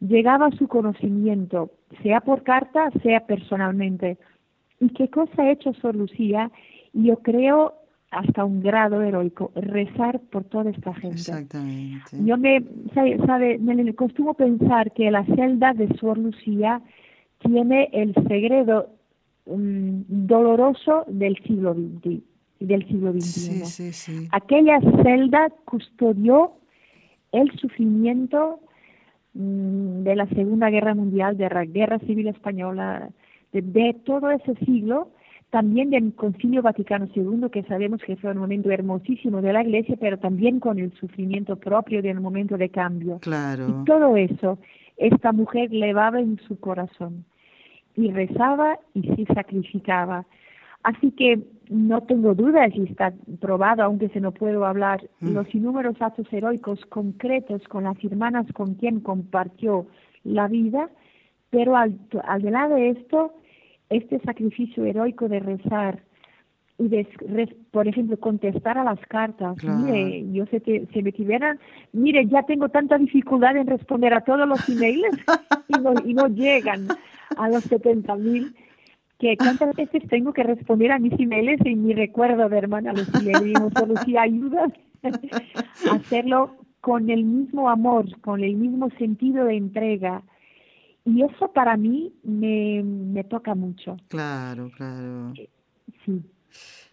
llegaba a su conocimiento, sea por carta, sea personalmente. ¿Y qué cosa ha hecho Sor Lucía? Yo creo hasta un grado heroico, rezar por toda esta gente. Exactamente. Yo me, sabe, sabe me costumo pensar que la celda de Sor Lucía tiene el secreto doloroso del siglo XX del siglo XXI. Aquella celda custodió el sufrimiento mm, de la Segunda Guerra Mundial, de la Guerra Civil Española, de, todo ese siglo, también del Concilio Vaticano II, que sabemos que fue un momento hermosísimo de la Iglesia, pero también con el sufrimiento propio del momento de cambio. Claro. Y todo eso, esta mujer levaba en su corazón y rezaba y se sacrificaba. Así que no tengo dudas y está probado, aunque se no puedo hablar, mm. los innumerables actos heroicos concretos con las hermanas con quien compartió la vida, pero al, al lado de esto, este sacrificio heroico de rezar y de, por ejemplo, contestar a las cartas. Mire, yo sé que si me tuvieran, mire, ya tengo tanta dificultad en responder a todos los emails y, no, y no llegan a los 70 mil, que cuántas veces tengo que responder a mis emails y mi recuerdo de hermana Lucía, y digo, Lucía, ayuda a hacerlo con el mismo amor, con el mismo sentido de entrega. Y eso para mí me, me toca mucho. Claro, claro. Eh, sí.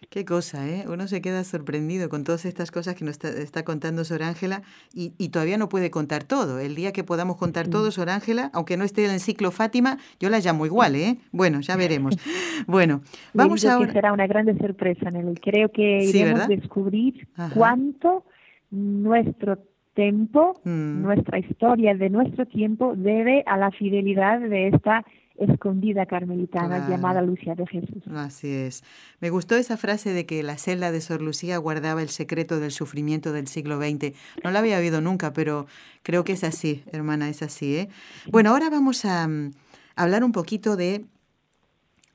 Qué cosa, ¿eh? Uno se queda sorprendido con todas estas cosas que nos está, contando Sor Ángela y, todavía no puede contar todo. El día que podamos contar todo, Sor Ángela, aunque no esté en el ciclo Fátima, yo la llamo igual, ¿eh? Bueno, ya veremos. <laughs> Bueno, vamos a ahora... Que será una grande sorpresa, Nelly. Creo que iremos a descubrir cuánto nuestro tiempo, mm. nuestra historia de nuestro tiempo debe a la fidelidad de esta escondida carmelitana llamada Lucia de Jesús. Así es. Me gustó esa frase de que la celda de Sor Lucía guardaba el secreto del sufrimiento del siglo XX. No la había oído nunca, pero creo que es así, hermana, es así. ¿eh? Bueno, ahora vamos a mm, hablar un poquito de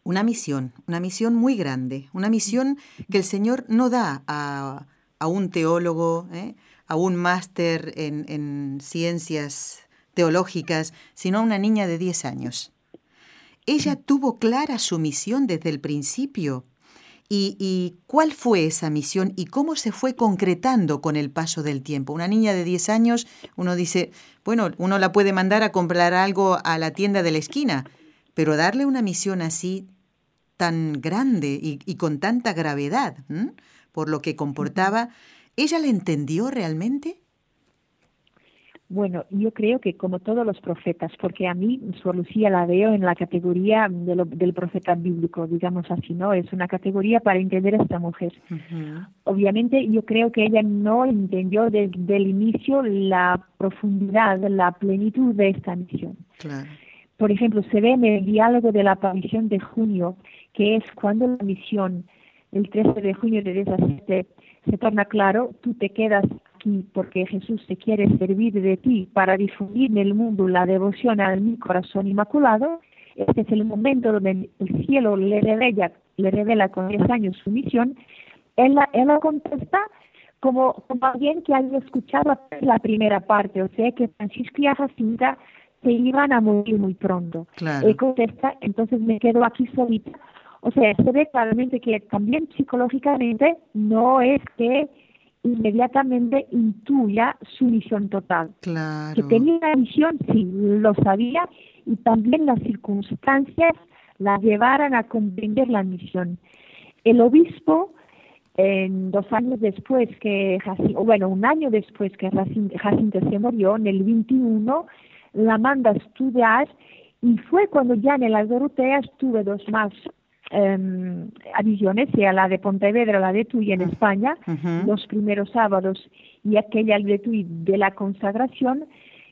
una misión, una misión muy grande, una misión que el Señor no da a, un teólogo, ¿eh? A un máster en, en ciencias teológicas, sino a una niña de 10 años. Ella tuvo clara su misión desde el principio. ¿Y, cuál fue esa misión y cómo se fue concretando con el paso del tiempo? Una niña de 10 años, uno dice, bueno, uno la puede mandar a comprar algo a la tienda de la esquina, pero darle una misión así tan grande y, con tanta gravedad, por lo que comportaba, ¿ella le entendió realmente? Bueno, yo creo que como todos los profetas, porque a mí Sor Lucía la veo en la categoría del profeta bíblico, digamos así, ¿no? Es una categoría para entender a esta mujer. Obviamente yo creo que ella no entendió desde el inicio la profundidad, la plenitud de esta misión. Por ejemplo, se ve en el diálogo de la aparición de junio, que es cuando la misión, el 13 de junio de 17, se torna claro, tú te quedas aquí porque Jesús se quiere servir de ti para difundir en el mundo la devoción al mi corazón inmaculado, este es el momento donde el cielo le revela, le revela con 10 años su misión, él la, él contesta como, como alguien que haya escuchado la primera parte, o sea que Francisco y Jacinta se iban a morir muy pronto. Él contesta, entonces me quedo aquí solita. O sea, se ve claramente que también psicológicamente no es que inmediatamente intuya su misión total. Claro. Que tenía una misión, sí, lo sabía, y también las circunstancias la llevaran a comprender la misión. El obispo, en dos años después que Jacinto, bueno, un año después que Jacinto se murió, en el 21, la manda a estudiar y fue cuando ya en la Dorotea estuve dos más eh, adiciones, sea la de Pontevedra, la de Tuy en España, los primeros sábados y aquella de Tuy de la consagración,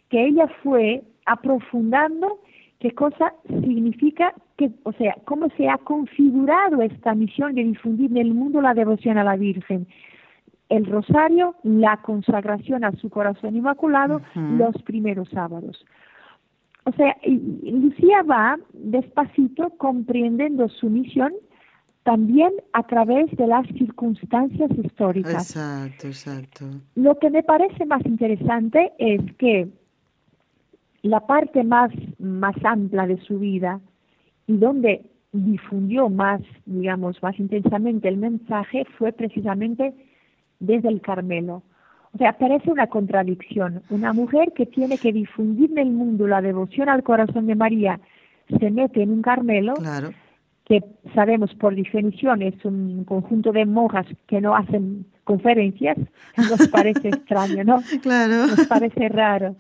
que ella fue aprofundando qué cosa significa, que, o sea, cómo se ha configurado esta misión de difundir en el mundo la devoción a la Virgen. El rosario, la consagración a su corazón inmaculado, los primeros sábados. O sea, Lucía va despacito comprendiendo su misión también a través de las circunstancias históricas. Exacto, exacto. Lo que me parece más interesante es que la parte más, más amplia de su vida y donde difundió más, digamos, más intensamente el mensaje fue precisamente desde el Carmelo. O sea, parece una contradicción. Una mujer que tiene que difundir en el mundo la devoción al corazón de María se mete en un Carmelo, que sabemos por definición es un conjunto de monjas que no hacen conferencias, nos parece <laughs> extraño, ¿no? Claro. Nos parece raro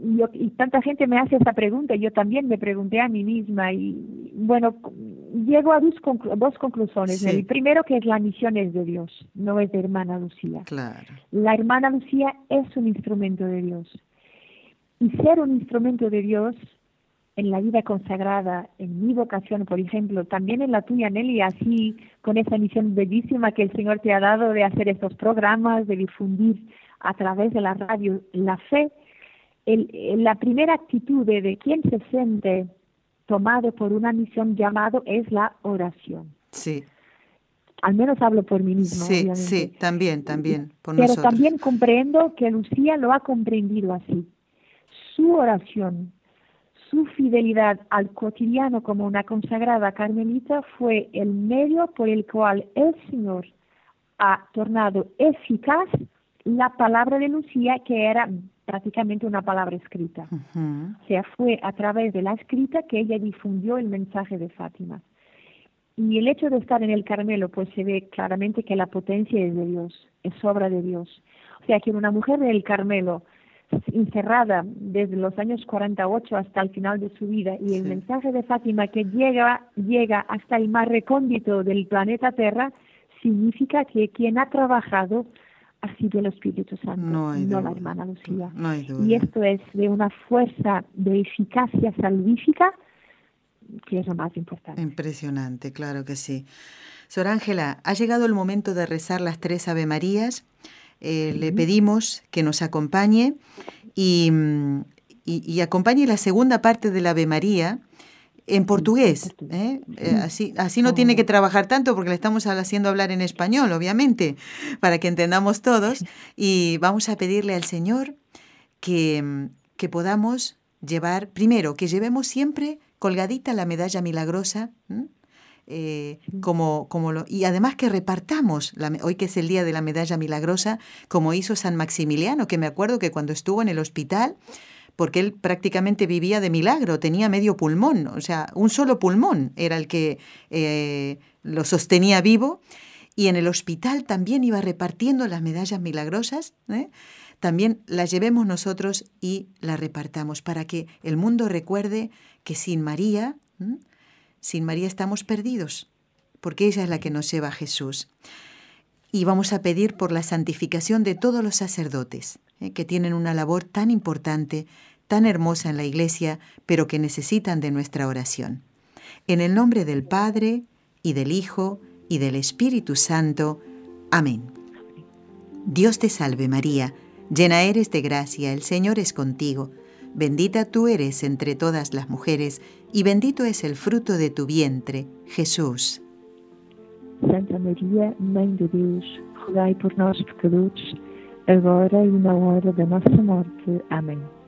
y tanta gente me hace esa pregunta, yo también me pregunté a mí misma y bueno, llego a dos, dos conclusiones. El primero que es la misión es de Dios, no es de hermana Lucía. Claro. La hermana Lucía es un instrumento de Dios. Y ser un instrumento de Dios en la vida consagrada, en mi vocación, por ejemplo, también en la tuya, Nelly, así con esa misión bellísima que el Señor te ha dado de hacer estos programas, de difundir a través de la radio la fe, el, la primera actitud de, quien se siente tomado por una misión llamado es la oración. Sí. Al menos hablo por mí mismo. Sí, sí, también, también. Pero también comprendo que Lucía lo ha comprendido así. Su oración, su fidelidad al cotidiano como una consagrada carmelita fue el medio por el cual el Señor ha tornado eficaz la palabra de Lucía que era prácticamente una palabra escrita. O sea, fue a través de la escrita que ella difundió el mensaje de Fátima. Y el hecho de estar en el Carmelo, pues se ve claramente que la potencia es de Dios, es obra de Dios. O sea, que una mujer del Carmelo, encerrada desde los años 48 hasta el final de su vida, y el mensaje de Fátima que llega, llega hasta el más recóndito del planeta Tierra, significa que quien ha trabajado ha sido el Espíritu Santo, no, la hermana Lucía. Y esto es de una fuerza de eficacia salvífica que es lo más importante. Impresionante, claro que sí. Sor Ángela, ha llegado el momento de rezar las tres Ave Marías. Eh, le pedimos que nos acompañe y, y, y, acompañe la segunda parte de la Ave María en portugués. ¿eh? Eh, así, así no tiene que trabajar tanto porque le estamos haciendo hablar en español, obviamente, para que entendamos todos. <laughs> Y vamos a pedirle al Señor que, que podamos llevar, primero, que llevemos siempre colgadita la medalla milagrosa. Eh, como, como lo, y además que repartamos, la, hoy que es el día de la medalla milagrosa, como hizo San Maximiliano, que me acuerdo que cuando estuvo en el hospital, porque él prácticamente vivía de milagro, tenía medio pulmón, o sea, un solo pulmón era el que eh, lo sostenía vivo. y en el hospital también iba repartiendo las medallas milagrosas, ¿eh? también las llevemos nosotros y las repartamos para que el mundo recuerde que sin María, sin María estamos perdidos, porque ella es la que nos lleva a Jesús. Y vamos a pedir por la santificación de todos los sacerdotes, ¿eh? que tienen una labor tan importante, tan hermosa en la iglesia, pero que necesitan de nuestra oración. En el nombre del Padre, y del Hijo, y del Espíritu Santo. Amén. Dios te salve María, llena eres de gracia, el Señor es contigo, bendita tú eres entre todas las mujeres, y bendito es el fruto de tu vientre, Jesús. Santa María, Mãe de Deus, rogai por nós pecadores, agora y na hora de nuestra muerte. Amén.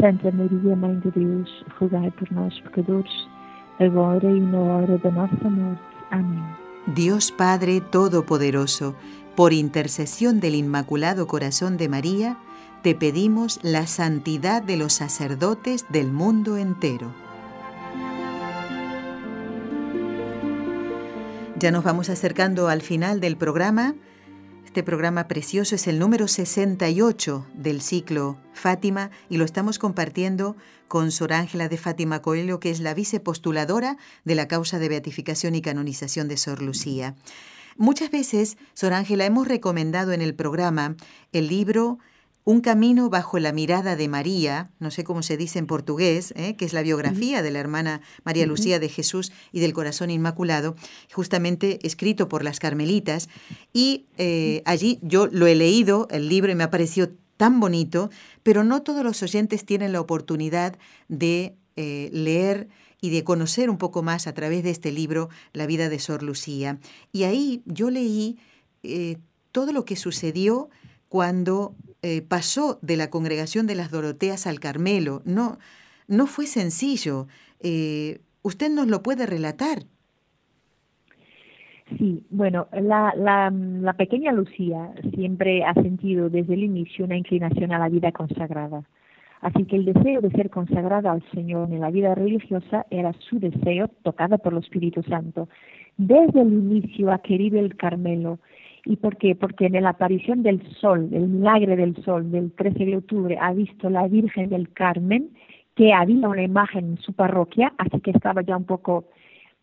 Santa María, Mãe de Deus, rogai por nós pecadores, agora y na hora de nuestra muerte. Amén. Dios Padre Todopoderoso, por intercesión del Inmaculado Corazón de María, te pedimos la santidad de los sacerdotes del mundo entero. Ya nos vamos acercando al final del programa. Este programa precioso es el número 68 del ciclo Fátima y lo estamos compartiendo con Sor Ángela de Fátima Coelho, que es la vicepostuladora de la causa de beatificación y canonización de Sor Lucía. Muchas veces, Sor Ángela, hemos recomendado en el programa el libro un camino bajo la mirada de María, no sé cómo se dice en portugués, ¿eh? que es la biografía de la hermana María Lucía de Jesús y del Corazón Inmaculado, justamente escrito por las Carmelitas. Y eh, allí yo lo he leído, el libro, y me ha parecido tan bonito, pero no todos los oyentes tienen la oportunidad de eh, leer y de conocer un poco más a través de este libro la vida de Sor Lucía. Y ahí yo leí todo lo que sucedió cuando eh, pasó de la congregación de las Doroteas al Carmelo. No, no fue sencillo. Eh, ¿Usted nos lo puede relatar? Sí, bueno, la, la, la, pequeña Lucía siempre ha sentido desde el inicio una inclinación a la vida consagrada. Así que el deseo de ser consagrada al Señor en la vida religiosa era su deseo tocado por el Espíritu Santo. Desde el inicio ha querido el Carmelo ¿Y por qué? Porque en la aparición del sol, el milagre del sol del 13 de octubre, ha visto la Virgen del Carmen, que había una imagen en su parroquia, así que estaba ya un poco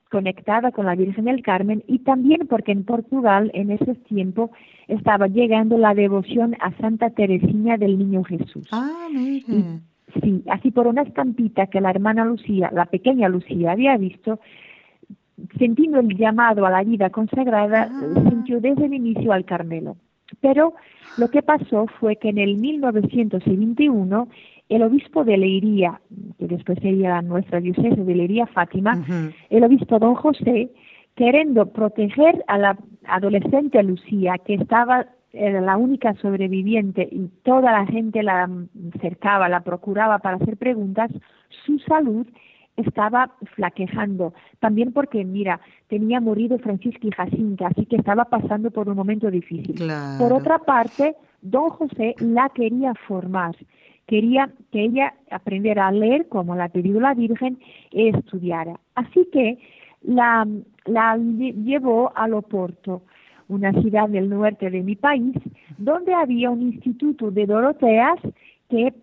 conectada con la Virgen del Carmen y también porque en Portugal en ese tiempo estaba llegando la devoción a Santa Teresina del Niño Jesús. Ah, sí, así por una estampita que la hermana Lucía, la pequeña Lucía había visto, sintiendo el llamado a la vida consagrada, ah. sintió desde el inicio al Carmelo. Pero lo que pasó fue que en el 1921 el obispo de Leiría, que después sería nuestra diócesis de Leiría Fátima, el obispo don José, queriendo proteger a la adolescente Lucía, que estaba era la única sobreviviente y toda la gente la cercaba, la procuraba para hacer preguntas, su salud estaba flaquejando. También porque, mira, tenía morido Francisca y Jacinta, así que estaba pasando por un momento difícil. Por otra parte, don José la quería formar. Quería que ella aprendiera a leer como la pedido la Virgen y estudiara. Así que la, la llevó a Loporto, una ciudad del norte de mi país, donde había un instituto de Doroteas que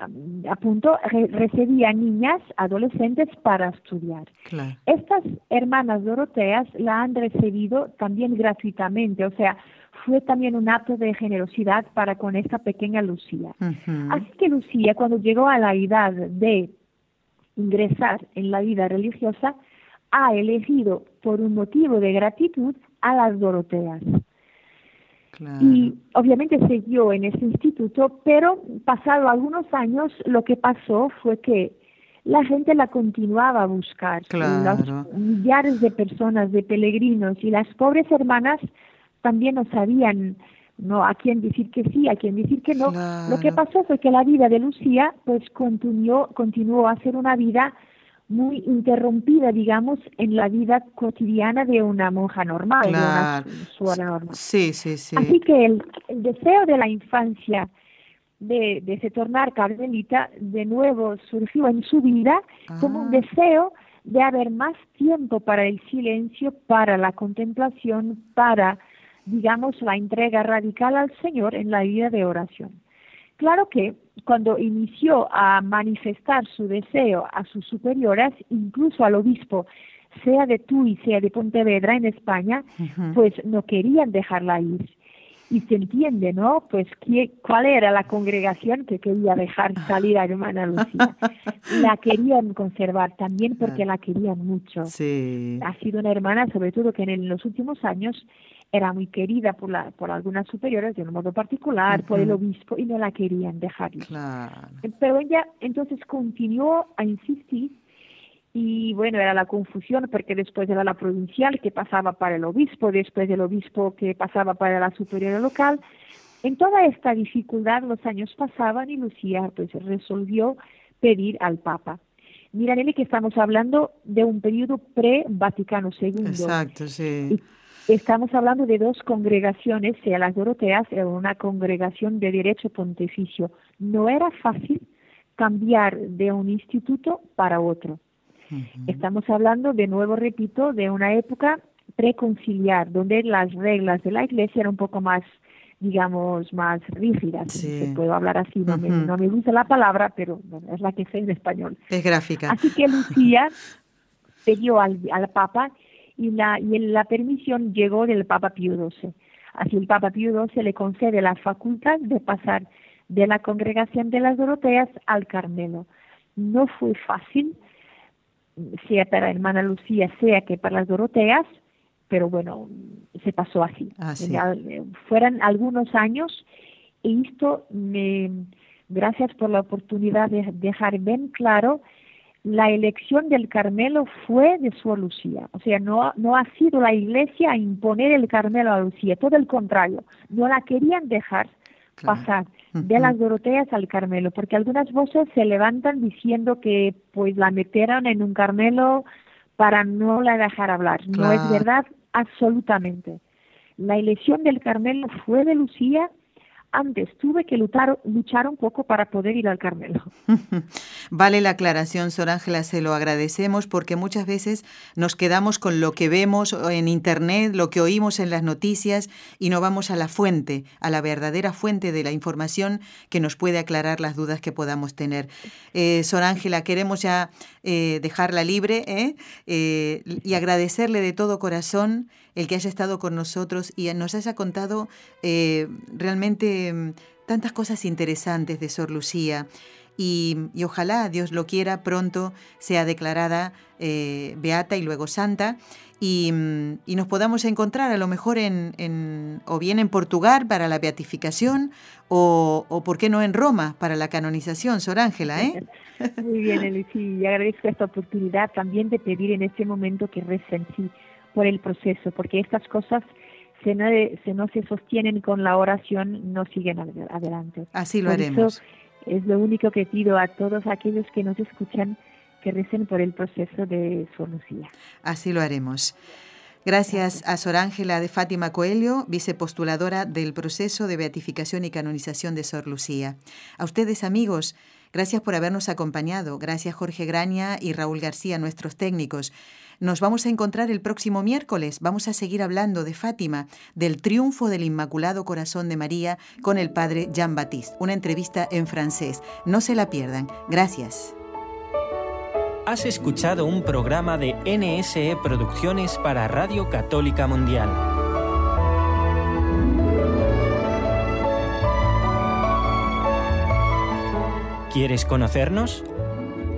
a punto recibía niñas, adolescentes para estudiar. Estas hermanas doroteas la han recibido también gratuitamente, o sea, fue también un acto de generosidad para con esta pequeña Lucía. Así que Lucía, cuando llegó a la edad de ingresar en la vida religiosa, ha elegido por un motivo de gratitud a las Doroteas. Y obviamente siguió en ese instituto, pero pasado algunos años lo que pasó fue que la gente la continuaba a buscar. Los millares de personas, de peregrinos y las pobres hermanas también no sabían no a quién decir que sí, a quién decir que no. Lo que pasó fue que la vida de Lucía pues continuó, continuó a ser una vida muy interrumpida, digamos, en la vida cotidiana de una monja normal, de una suora normal. Sí, sí, sí. Así que el, deseo de la infancia de, de se tornar carmelita de nuevo surgió en su vida como un ah. deseo de haber más tiempo para el silencio, para la contemplación, para digamos, la entrega radical al Señor en la vida de oración. Claro que cuando inició a manifestar su deseo a sus superiores, incluso al obispo, sea de Tui, sea de Pontevedra en España, pues no querían dejarla ir. Y se entiende, ¿no? Pues ¿qué, cuál era la congregación que quería dejar <laughs> salir a hermana Lucía. La querían conservar también porque la querían mucho. Sí. Ha sido una hermana, sobre todo que en los últimos años era muy querida por, la, por algunas superiores de un modo particular, por el obispo, y no la querían dejar Pero ella entonces continuó a insistir y bueno, era la confusión porque después era la provincial que pasaba para el obispo, después del obispo que pasaba para la superior local. En toda esta dificultad los años pasaban y Lucía pues resolvió pedir al Papa. Mira, Nelly, que estamos hablando de un periodo pre-Vaticano II. Exacto, sí. Estamos hablando de dos congregaciones, sea las Doroteas era una congregación de derecho pontificio. No era fácil cambiar de un instituto para otro. Estamos hablando, de nuevo repito, de una época preconciliar, donde las reglas de la iglesia eran un poco más, digamos, más rígidas. Si puedo hablar así, no, me, gusta la palabra, pero es la que sé en español. Es gráfica. Así que Lucía <laughs> pidió al, al Papa y la, y la permisión llegó del Papa Pío XII. Así el Papa Pío XII le concede la facultad de pasar de la congregación de las Doroteas al Carmelo. No fue fácil, sea para hermana Lucía, sea que para las Doroteas, pero bueno, se pasó así. así. Fueron algunos años y esto me, gracias por la oportunidad de dejar bien claro la elección del Carmelo fue de su Lucía. O sea, no, no ha sido la iglesia a imponer el Carmelo a Lucía, todo el contrario, no la querían dejar pasar de las Doroteas al Carmelo, porque algunas voces se levantan diciendo que pues la metieron en un Carmelo para no la dejar hablar. No es verdad absolutamente. La elección del Carmelo fue de Lucía antes tuve que luchar, un poco para poder ir al Carmelo. <laughs> vale la aclaración, Sor Ángela, se lo agradecemos porque muchas veces nos quedamos con lo que vemos en Internet, lo que oímos en las noticias y no vamos a la fuente, a la verdadera fuente de la información que nos puede aclarar las dudas que podamos tener. Eh, Sor Ángela, queremos ya eh, dejarla libre ¿eh? ¿eh? y agradecerle de todo corazón el que haya estado con nosotros y nos haya contado eh, realmente mm, tantas cosas interesantes de Sor Lucía. Y, ojalá, Dios lo quiera, pronto sea declarada eh, beata y luego santa. Mm, y, nos podamos encontrar a lo mejor en, o bien en Portugal para la beatificación o, o, por qué no en Roma para la canonización, Sor Ángela, ¿eh? <laughs> Muy bien, Elisí, y agradezco esta oportunidad también de pedir en este momento que recen, sí, por el proceso, porque estas cosas si no, si no se sostienen con la oración, no siguen adelante. Así lo haremos. es lo único que pido a todos aquellos que nos escuchan que recen por el proceso de su Lucía. Así lo haremos. Gracias a Sor Ángela de Fátima Coelho, vicepostuladora del proceso de beatificación y canonización de Sor Lucía. A ustedes, amigos, gracias por habernos acompañado. Gracias Jorge Graña y Raúl García, nuestros técnicos. Nos vamos a encontrar el próximo miércoles. Vamos a seguir hablando de Fátima, del triunfo del Inmaculado Corazón de María con el padre Jean Baptiste. Una entrevista en francés. No se la pierdan. Gracias. Has escuchado un programa de NSE Producciones para Radio Católica Mundial. ¿Quieres conocernos?